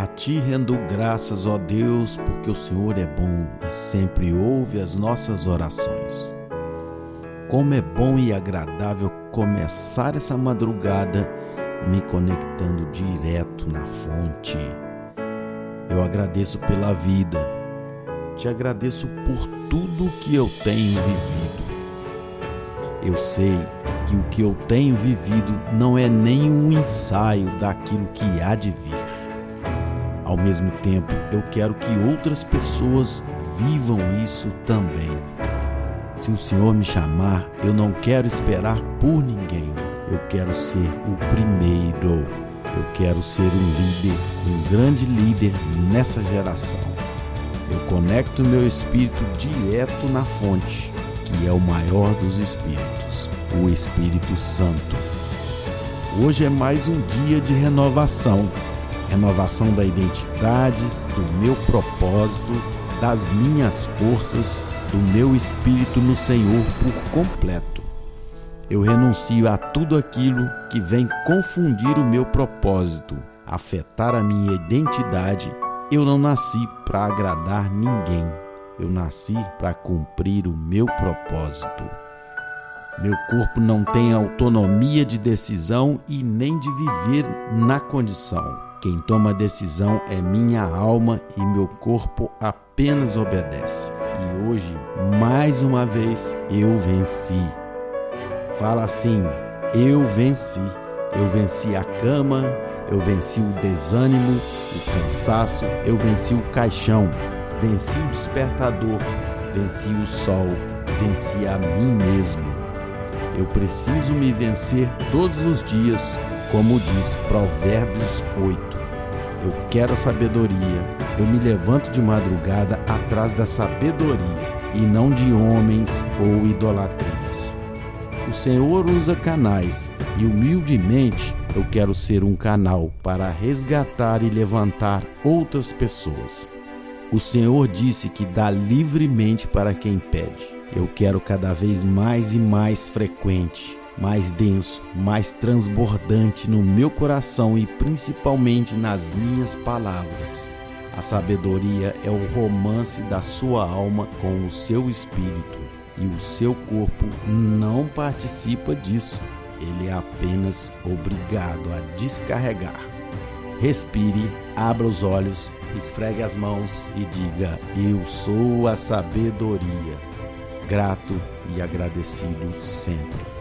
A ti rendo graças, ó Deus, porque o Senhor é bom e sempre ouve as nossas orações. Como é bom e agradável começar essa madrugada me conectando direto na fonte. Eu agradeço pela vida, te agradeço por tudo que eu tenho vivido. Eu sei que o que eu tenho vivido não é nem um ensaio daquilo que há de vir. Ao mesmo tempo, eu quero que outras pessoas vivam isso também. Se o Senhor me chamar, eu não quero esperar por ninguém. Eu quero ser o primeiro. Eu quero ser um líder, um grande líder nessa geração. Eu conecto meu espírito direto na fonte, que é o maior dos espíritos, o Espírito Santo. Hoje é mais um dia de renovação renovação da identidade, do meu propósito, das minhas forças, do meu espírito no Senhor por completo. Eu renuncio a tudo aquilo que vem confundir o meu propósito, afetar a minha identidade. Eu não nasci para agradar ninguém. Eu nasci para cumprir o meu propósito. Meu corpo não tem autonomia de decisão e nem de viver na condição. Quem toma a decisão é minha alma e meu corpo apenas obedece. E hoje, mais uma vez, eu venci. Fala assim: eu venci. Eu venci a cama, eu venci o desânimo, o cansaço, eu venci o caixão, venci o despertador, venci o sol, venci a mim mesmo. Eu preciso me vencer todos os dias, como diz Provérbios 8. Eu quero a sabedoria. Eu me levanto de madrugada atrás da sabedoria e não de homens ou idolatrias. O Senhor usa canais e humildemente eu quero ser um canal para resgatar e levantar outras pessoas. O Senhor disse que dá livremente para quem pede. Eu quero cada vez mais e mais frequente mais denso, mais transbordante no meu coração e principalmente nas minhas palavras. A sabedoria é o romance da sua alma com o seu espírito e o seu corpo não participa disso. Ele é apenas obrigado a descarregar. Respire, abra os olhos, esfregue as mãos e diga: Eu sou a sabedoria. Grato e agradecido sempre.